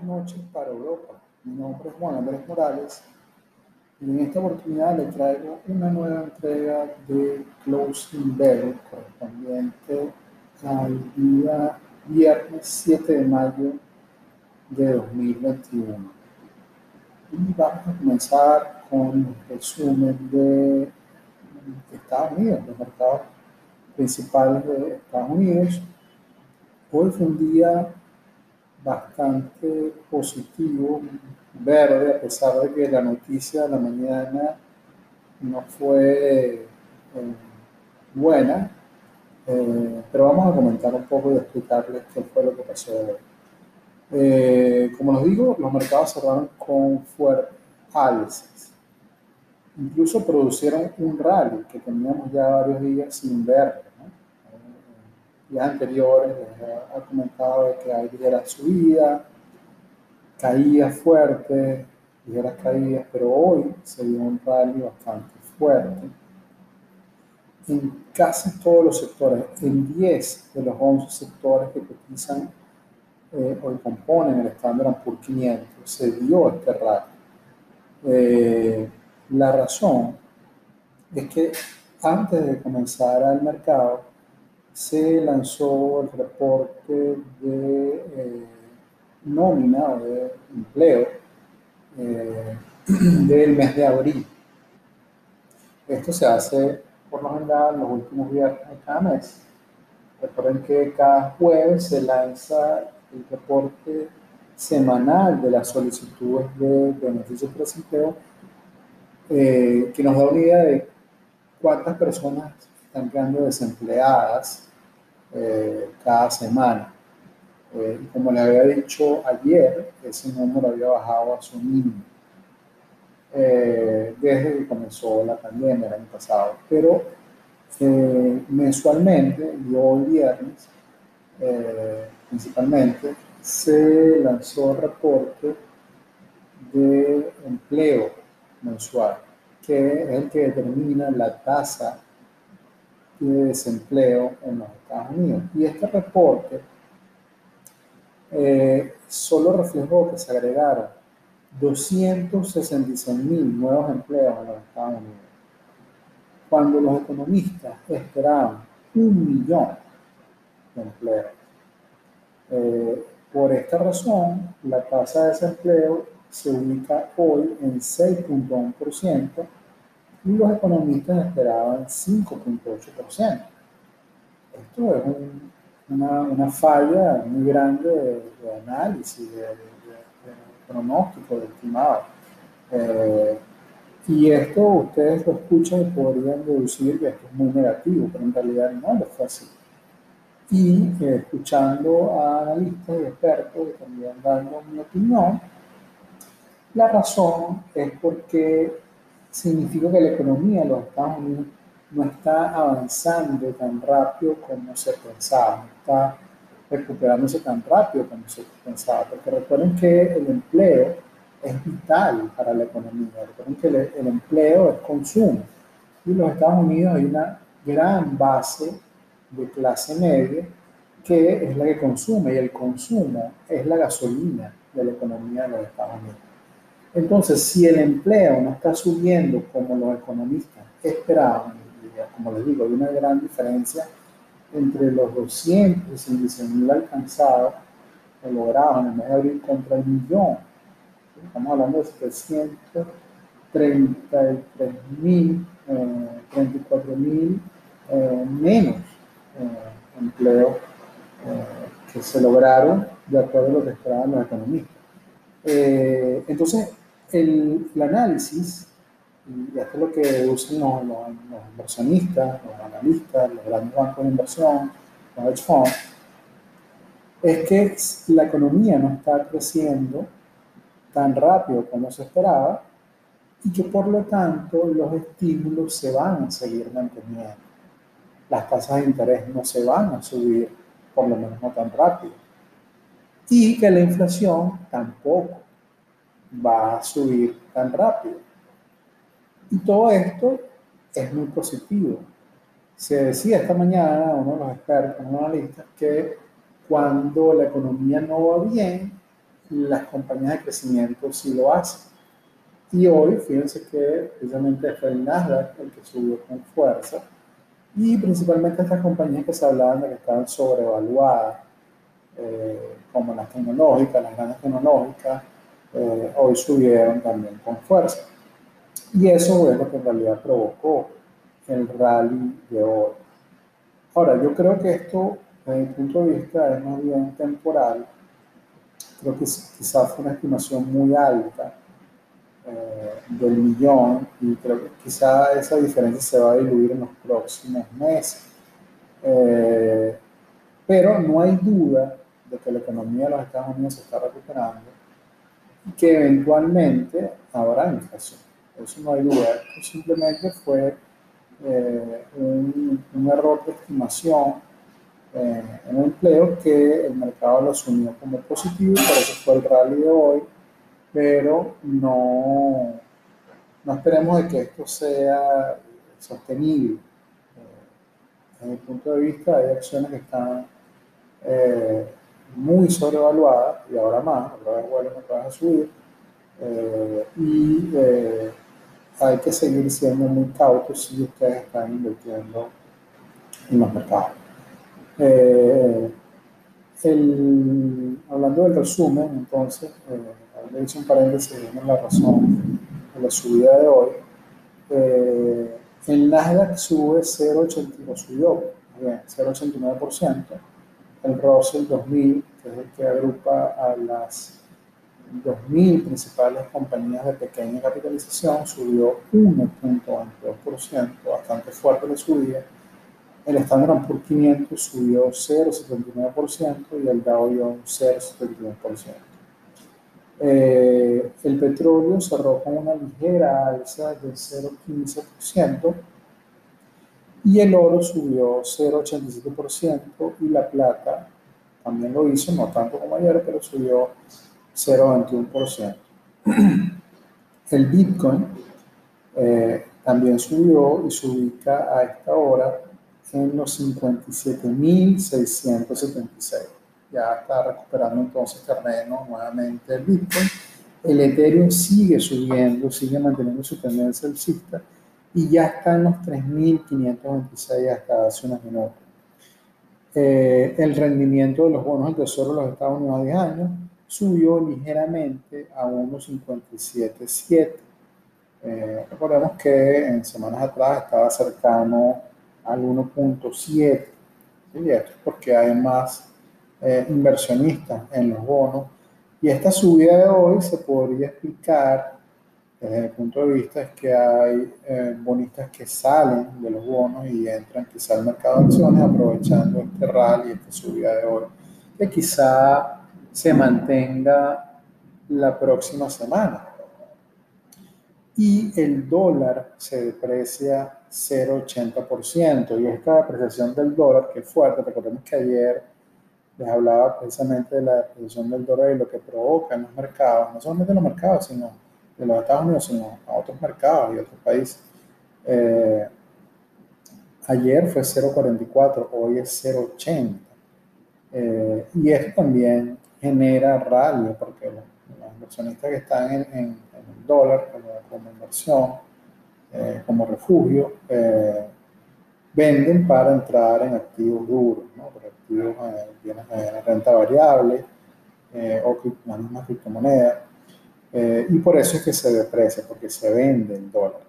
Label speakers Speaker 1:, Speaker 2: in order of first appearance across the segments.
Speaker 1: buenas noches para Europa. Mi nombre es Juan Andrés Morales y en esta oportunidad le traigo una nueva entrega de Closing Bell correspondiente al día viernes 7 de mayo de 2021. Y vamos a comenzar con el resumen de Estados Unidos, los mercados principales de Estados Unidos. Hoy fue un día bastante positivo, verde, a pesar de que la noticia de la mañana no fue eh, buena, eh, pero vamos a comentar un poco y explicarles qué fue lo que pasó hoy. Eh, como les digo, los mercados cerraron con fuertes alzas. Incluso producieron un rally que teníamos ya varios días sin ver días anteriores les he comentado que hay ligeras subidas, caídas fuertes, ligeras caídas, pero hoy se dio un rally bastante fuerte en casi todos los sectores, en 10 de los 11 sectores que cotizan eh, o componen el estándar por 500, se dio este rally. Eh, la razón es que antes de comenzar el mercado, se lanzó el reporte de eh, nómina o de empleo eh, del mes de abril. Esto se hace por lo general los últimos días de cada mes. Recuerden que cada jueves se lanza el reporte semanal de las solicitudes de beneficios por desempleo, eh, que nos da una idea de cuántas personas están quedando desempleadas eh, cada semana. Eh, como le había dicho ayer, ese número había bajado a su mínimo eh, desde que comenzó la pandemia el año pasado. Pero mensualmente, y hoy viernes, principalmente, se lanzó el reporte de empleo mensual, que es el que determina la tasa de desempleo en los Estados Unidos. Y este reporte eh, solo reflejó que se agregaron 266 mil nuevos empleos en los Estados Unidos, cuando los economistas esperaban un millón de empleos. Eh, por esta razón, la tasa de desempleo se ubica hoy en 6.1% y los economistas esperaban 5.8%. Esto es una, una, falla muy grande de, análisis, de, pronóstico, de estimado. Eh, y esto ustedes lo escuchan y podrían deducir que esto es muy negativo, pero en realidad no lo fue así. Y eh, escuchando a analistas y expertos y también dando mi opinión, la razón es porque significa que la economía de los Estados Unidos no está avanzando tan rápido como se pensaba, no está recuperándose tan rápido como se pensaba, porque recuerden que el empleo es vital para la economía, recuerden que el, empleo es consumo, y los Estados Unidos hay una gran base de clase media que es la que consume, y el consumo es la gasolina de la economía de los Estados Unidos. Entonces, si el empleo no está subiendo como los economistas esperaban, como les digo, hay una gran diferencia entre los 216 mil alcanzados o logrados en el mes de abril contra el millón. Estamos hablando de 733 mil, 34 mil eh, menos eh, empleos eh, que se lograron de acuerdo a lo que esperaban los economistas. entonces, el, análisis, y esto es lo que usan los, inversionistas, los analistas, los grandes bancos de inversión, los hedge funds, es que la economía no está creciendo tan rápido como se esperaba y que por lo tanto los estímulos se van a seguir manteniendo. Las tasas de interés no se van a subir, por lo menos no tan rápido. Y que la inflación tampoco va a subir tan rápido. Y todo esto es muy positivo. Se decía esta mañana, uno de los expertos, uno de los analistas, que cuando la economía no va bien, las compañías de crecimiento sí lo hacen. Y hoy, fíjense que precisamente fue el Nasdaq el que subió con fuerza y principalmente estas compañías que se hablaban de que estaban sobrevaluadas, eh, como las tecnológicas, las grandes tecnológicas, eh, hoy subieron también con fuerza. Y eso es lo que en realidad provocó el rally de hoy. Ahora, yo creo que esto, desde mi punto de vista, es más bien temporal. Creo que quizás fue una estimación muy alta eh, del millón y creo que quizá esa diferencia se va a diluir en los próximos meses. Eh, pero no hay duda de que la economía de los Estados Unidos se está recuperando que eventualmente habrá inflación. Eso no hay duda. Simplemente fue eh, un, error de estimación en el empleo que el mercado lo asumió como positivo, por eso fue el rally de hoy pero no, no esperemos de que esto sea sostenible. Eh, desde mi punto de vista, hay acciones que están eh, muy sobrevaluadas y ahora más, otra vez vuelven otra vez a subir. Eh, y hay que seguir siendo muy cautos si ustedes están invirtiendo en los mercados. El, hablando del resumen, entonces, le hice un paréntesis, en la razón de la subida de hoy. Eh, el Nasdaq sube 0,89, subió 0,89%. El Russell 2000, que es el que agrupa a las 2.000 principales compañías de pequeña capitalización, subió 1.22%, bastante fuerte la subida. El Standard Poor's 500 subió 0,79% y el Dow Jones 0,71%. Eh, el petróleo cerró con una ligera alza de 0,15% y el oro subió 0,87% y la plata también lo hizo, no tanto como ayer, pero subió 0,21%. El Bitcoin eh, también subió y se ubica a esta hora en los 57.676 ya está recuperando entonces terreno nuevamente el Bitcoin. El Ethereum sigue subiendo, sigue manteniendo su tendencia alcista y ya está en los 3.526 hasta hace unos minutos. Eh, el rendimiento de los bonos del Tesoro de los Estados Unidos a 10 años subió ligeramente a unos 57.7. Eh, recordemos que en semanas atrás estaba cercano al 1.7. Y esto es porque hay más eh, inversionistas en los bonos. Y esta subida de hoy se podría explicar desde el punto de vista es que hay eh, bonistas que salen de los bonos y entran quizá al mercado de acciones aprovechando este rally, esta subida de hoy, que quizá se mantenga la próxima semana. Y el dólar se deprecia 0,80%. Y esta depreciación del dólar, que es fuerte, recordemos que ayer les hablaba precisamente de la depreciación del dólar y lo que provoca en los mercados, no solamente en los mercados, sino de los Estados Unidos, sino a otros mercados y otros países. Eh, ayer fue 0,44, hoy es 0,80. Eh, y esto también genera rally, porque los, inversionistas que están en, en, el dólar como, inversión, eh, como refugio, venden para entrar en activos duros, ¿no? activos bienes de renta variable eh, o la misma criptomoneda. Eh, y por eso es que se deprecia, porque se vende el dólar.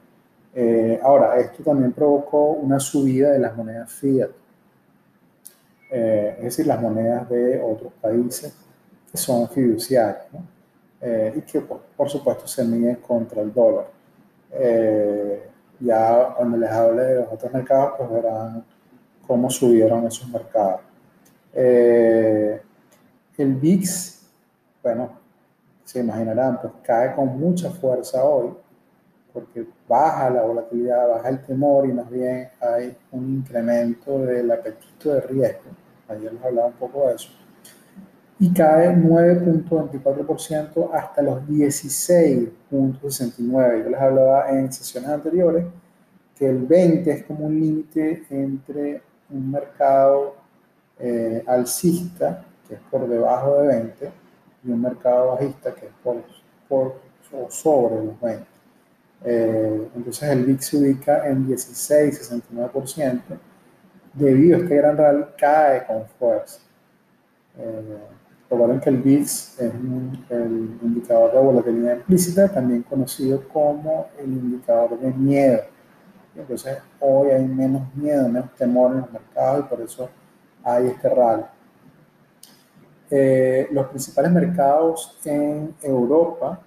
Speaker 1: Eh, ahora, esto también provocó una subida de las monedas fiat, es decir, las monedas de otros países que son fiduciarias, ¿no? y que por, supuesto se miden contra el dólar. ya cuando les hable de los otros mercados, pues verán cómo subieron esos mercados. Eh, el VIX, bueno, se imaginarán, pues cae con mucha fuerza hoy, porque baja la volatilidad, baja el temor y más bien hay un incremento del apetito de riesgo. Ayer les hablaba un poco de eso. Y cae 9.24% hasta los 16.69. Yo les hablaba en sesiones anteriores que el 20 es como un límite entre un mercado eh, alcista, que es por debajo de 20, y un mercado bajista que es por, por o sobre los 20. Eh, entonces el VIX se ubica en 16-69%, debido a este gran rally cae con fuerza. Eh, recuerden que el VIX es el indicador de volatilidad implícita, también conocido como el indicador de miedo. Entonces hoy hay menos miedo, menos temor en los mercados y por eso hay este rally. Eh, los principales mercados en Europa,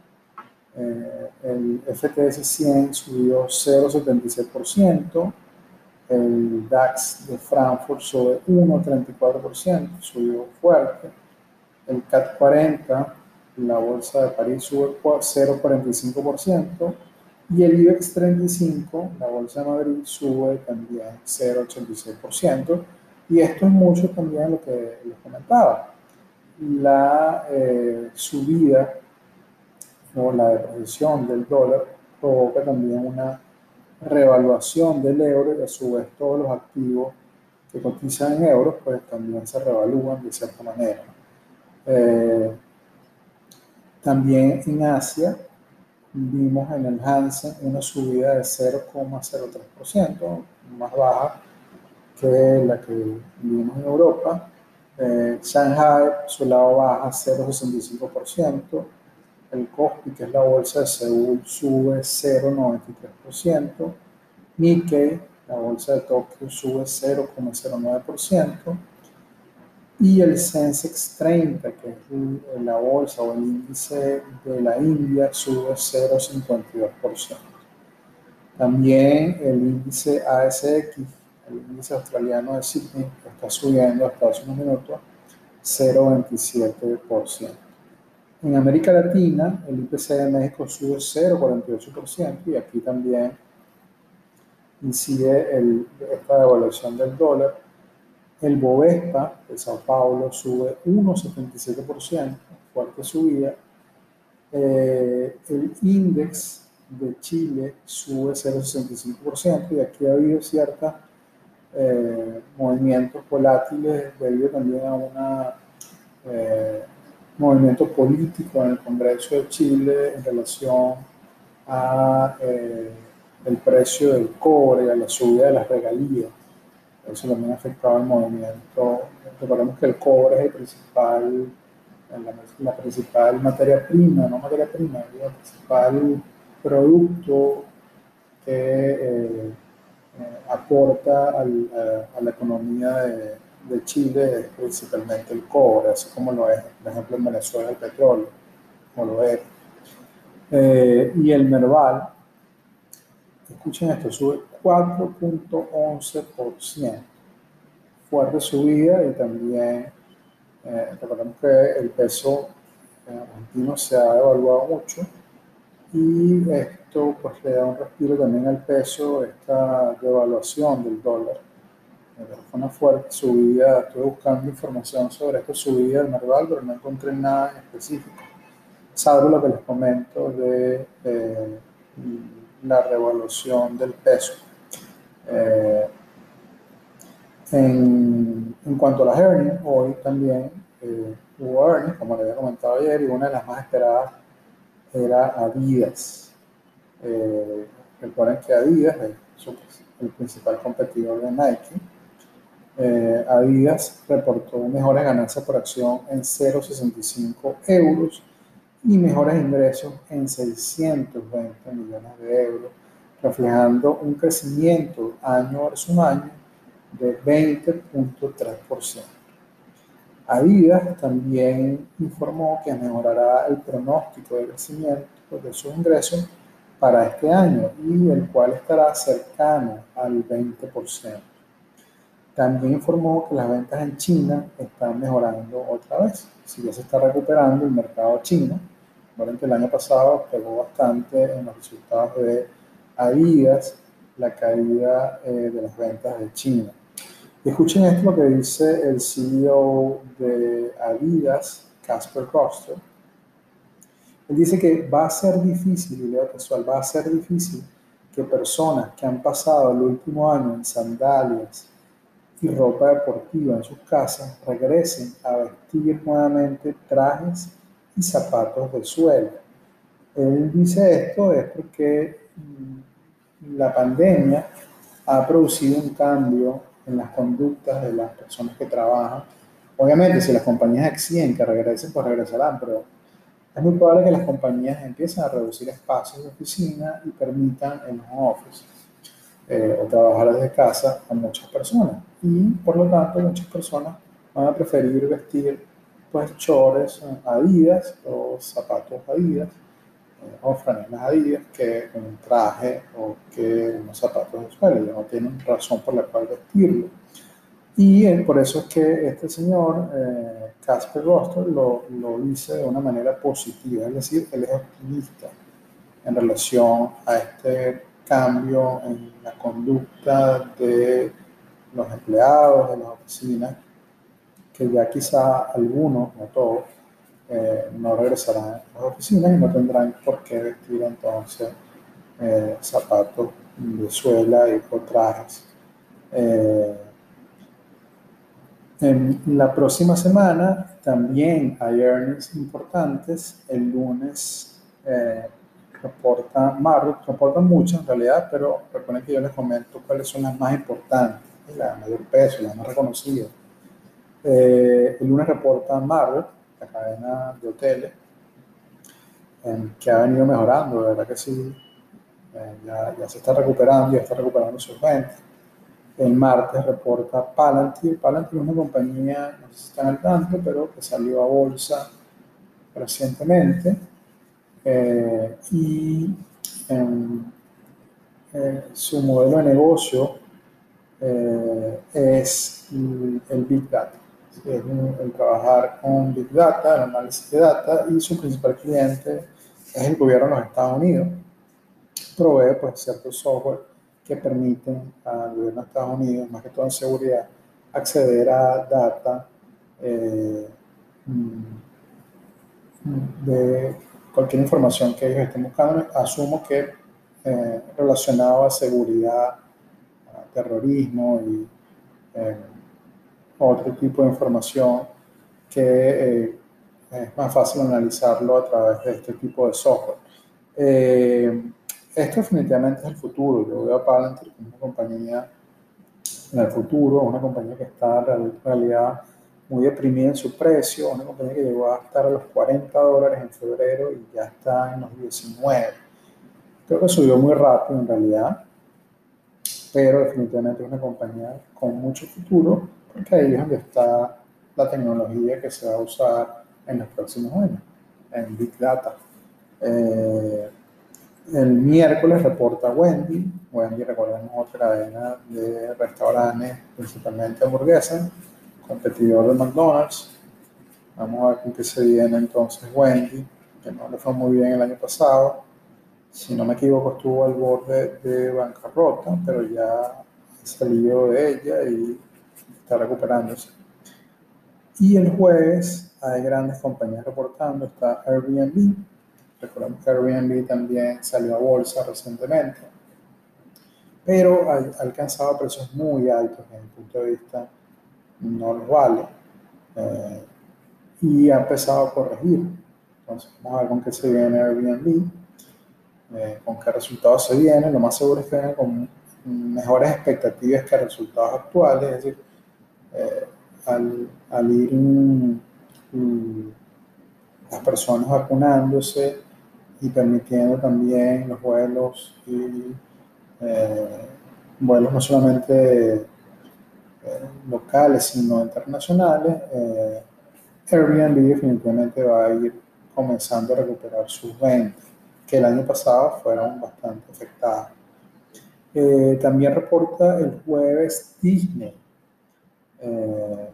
Speaker 1: eh, el FTS 100 subió 0,76%, el DAX de Frankfurt sube 1,34%, subió fuerte, el CAT 40, la bolsa de París sube 0,45%, y el IBEX 35, la bolsa de Madrid, sube también 0,86%, y esto es mucho también lo que les comentaba la eh, subida o la depreciación del dólar provoca también una revaluación del euro y a su vez todos los activos que cotizan en euros pues también se revalúan de cierta manera. Eh, también en Asia vimos en el Hansen una subida de 0,03%, más baja que la que vimos en Europa eh, Shanghai, su lado baja 0,65%. El Kospi, que es la bolsa de Seúl, sube 0,93%. Nikkei, la bolsa de Tokio, sube 0,09%. Y el Sensex 30, que es la bolsa o el índice de la India, sube 0,52%. También el índice ASX el índice australiano de Sydney está subiendo hasta hace unos minutos 0,27%. En América Latina, el IPC de México sube 0,48% y aquí también incide el, esta devaluación del dólar. El Bovespa de Sao Paulo sube 1,77%, fuerte subida. Eh, el Index de Chile sube 0,65% y aquí ha habido cierta eh, movimientos volátiles debido también a un eh, movimiento político en el Congreso de Chile en relación a eh, el precio del cobre, a la subida de las regalías. Eso también ha afectado el movimiento. Recordemos que el cobre es el principal, la, la principal materia prima, no materia prima, el principal producto que aporta a, la economía de, Chile principalmente el cobre, así como lo es, por ejemplo, en Venezuela el petróleo, como lo es. Eh, y el Merval, escuchen esto, sube 4.11%. Fuerte subida y también eh, recordemos que el peso argentino se ha evaluado mucho y esto pues le da un respiro también al peso, esta devaluación del dólar. Fue una fuerte subida, estuve buscando información sobre esta subida del Merval, pero no encontré nada en específico, salvo lo que les comento de eh, la revaluación del peso. Eh, en, en, cuanto a las earnings, hoy también eh, hubo earnings, como les había comentado ayer, y una de las más esperadas era Adidas. Eh, recuerden que Adidas es el principal competidor de Nike. Eh, Adidas reportó mejores ganancias por acción en 0,65 euros y mejores ingresos en 620 millones de euros, reflejando un crecimiento año versus año de 20.3%. Adidas también informó que mejorará el pronóstico de crecimiento de sus ingresos para este año y el cual estará cercano al 20%. También informó que las ventas en China están mejorando otra vez. Si ya se está recuperando el mercado chino, durante el año pasado pegó bastante en los resultados de Adidas la caída eh, de las ventas de China. Escuchen esto lo que dice el CEO de Adidas, Casper Koster. Él dice que va a ser difícil, leo casual, va a ser difícil que personas que han pasado el último año en sandalias y ropa deportiva en sus casas regresen a vestir nuevamente trajes y zapatos de suela. Él dice esto es porque mm, la pandemia ha producido un cambio en las conductas de las personas que trabajan. Obviamente, si las compañías exigen que regresen, pues regresarán, pero es muy probable que las compañías empiecen a reducir espacios de oficina y permitan el home office eh, o trabajar desde casa a muchas personas. Y por lo tanto, muchas personas van a preferir vestir pues chores adidas o zapatos adidas eh, o franelas adidas que un traje o que unos zapatos de suelo. Ya no tienen razón por la cual vestirlo. Y eh, por eso es que este señor, Casper eh, lo, lo dice de una manera positiva, es decir, él es optimista en relación a este cambio en la conducta de los empleados de las oficinas que ya quizá algunos, no todos, eh, no regresarán a las oficinas y no tendrán por qué vestir entonces eh, zapatos de suela y o trajes. Eh, en la próxima semana también hay earnings importantes. El lunes reporta Marriott, reporta mucho en realidad, pero recuerden que yo les comento cuáles son las más importantes, la mayor peso, las más reconocidas. Eh, el lunes reporta Marriott, la cadena de hoteles, que ha venido mejorando, de verdad que sí, eh, ya, ya, se está recuperando, ya está recuperando sus ventas. El martes reporta Palantir. Palantir es una compañía, no sé si están al tanto, pero que salió a bolsa recientemente. Eh, y su modelo de negocio es el Big Data es el trabajar con Big Data, el análisis de data, y su principal cliente es el gobierno de los Estados Unidos. Provee pues ciertos software que permiten al gobierno de Estados Unidos, más que todo en seguridad, acceder a data eh, mm, de cualquier información que ellos estén buscando. Asumo que eh, relacionado a seguridad, a terrorismo y eh, otro tipo de información que eh, es más fácil analizarlo a través de este tipo de software. Esto definitivamente es el futuro. Yo veo a Palantir como una compañía en el futuro, una compañía que está en realidad muy deprimida en su precio, una compañía que llegó a estar a los 40 dólares en febrero y ya está en los 19. Creo que subió muy rápido en realidad, pero definitivamente es una compañía con mucho futuro porque ahí es donde está la tecnología que se va a usar en los próximos años, en Big Data. Eh, el miércoles reporta Wendy. Wendy, recordemos, otra cadena de restaurantes, principalmente hamburguesas, competidor de McDonald's. Vamos a ver con qué se viene entonces Wendy, que no le fue muy bien el año pasado. Si no me equivoco, estuvo al borde de bancarrota, pero ya salido de ella y está recuperándose. Y el jueves hay grandes compañías reportando, está Airbnb, recordemos que Airbnb también salió a bolsa recientemente, pero ha, alcanzado precios muy altos desde mi punto de vista, no los vale, eh, y ha empezado a corregir. Entonces, vamos a ver con qué se viene Airbnb, eh, con qué resultados se viene. Lo más seguro es que venga con mejores expectativas que resultados actuales, es decir, eh, al, ir las personas vacunándose y permitiendo también los vuelos y eh, vuelos no solamente eh, locales sino internacionales, Airbnb definitivamente va a ir comenzando a recuperar sus ventas, que el año pasado fueron bastante afectadas. también reporta el jueves Disney eh,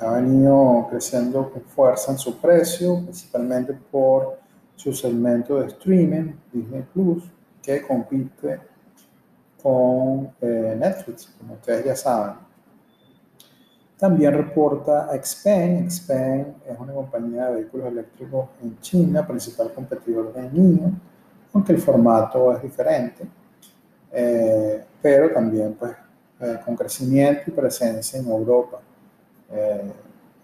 Speaker 1: ha venido creciendo con fuerza en su precio, principalmente por su segmento de streaming, Disney Plus, que compite con eh, Netflix, como ustedes ya saben. También reporta Xpeng. Xpeng es una compañía de vehículos eléctricos en China, principal competidor de NIO, aunque el formato es diferente. Eh, pero también pues eh, con crecimiento y presencia en Europa.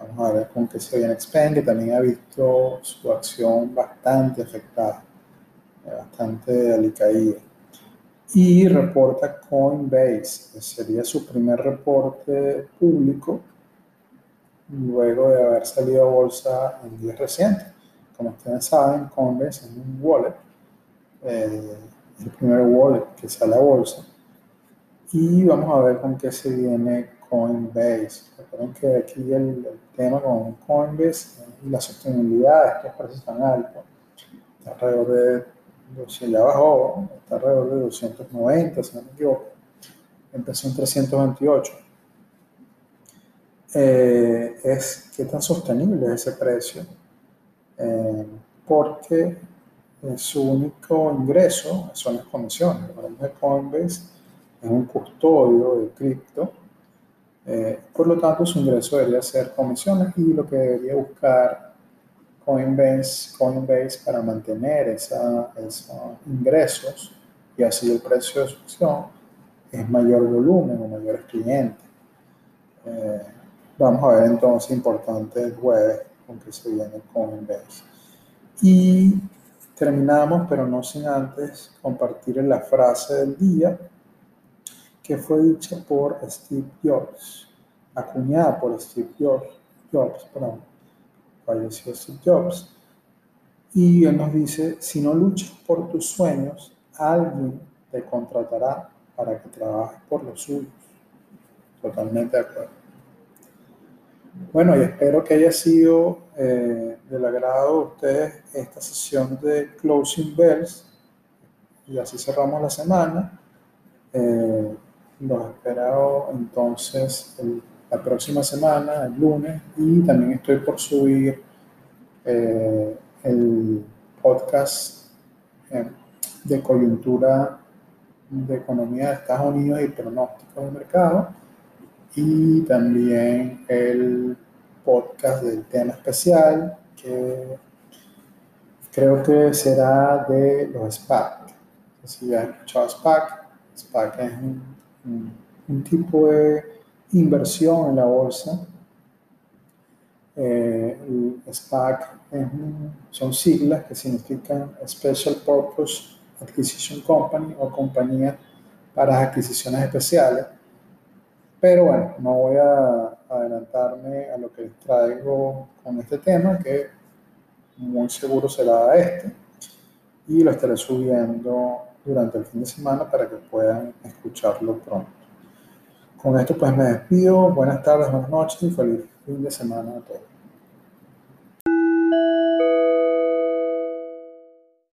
Speaker 1: Vamos a ver con qué se viene Expen, que también ha visto su acción bastante afectada, eh, bastante alicaída. Y reporta Coinbase, que sería su primer reporte público luego de haber salido a bolsa en días recientes. Como ustedes saben, Coinbase es un wallet, eh, el primer wallet que sale a bolsa. Y vamos a ver con qué se viene Coinbase. Recuerden que aquí el, tema con Coinbase y la sostenibilidad estos precios tan altos está alrededor de, si ya bajó, está alrededor de 290, si no me equivoco. Empezó en 328. Eh, es qué tan sostenible es ese precio, eh, porque su único ingreso son las comisiones. Coinbase, es un custodio de cripto eh, por lo tanto, su ingreso debería ser comisiones y lo que debería buscar Coinbase, Coinbase para mantener esos ingresos y así el precio de su acción es mayor volumen o mayores clientes. Eh, vamos a ver entonces importante el jueves con que se viene Coinbase. Y terminamos, pero no sin antes compartir la frase del día que fue dicha por Steve Jobs, acuñada por Steve Jobs, Jobs perdón, falleció Steve Jobs, y él nos dice, si no luchas por tus sueños, alguien te contratará para que trabajes por los suyos. Totalmente de acuerdo. Bueno, y espero que haya sido eh, del agrado de ustedes esta sesión de Closing Bells. Y así cerramos la semana. Eh, los espero entonces la próxima semana, el lunes, y también estoy por subir eh, el podcast eh, de coyuntura de economía de Estados Unidos y pronóstico de mercado, y también el podcast del tema especial que creo que será de los SPAC. Si has escuchado SPAC, SPAC es un un tipo de inversión en la bolsa. Eh, el SPAC son siglas que significan Special Purpose Acquisition Company o compañía para adquisiciones especiales. Pero bueno, no voy a adelantarme a lo que les traigo con este tema, que muy seguro será este, y lo estaré subiendo durante el fin de semana para que puedan escucharlo pronto. Con esto pues me despido, buenas tardes, buenas noches y feliz fin de semana a todos.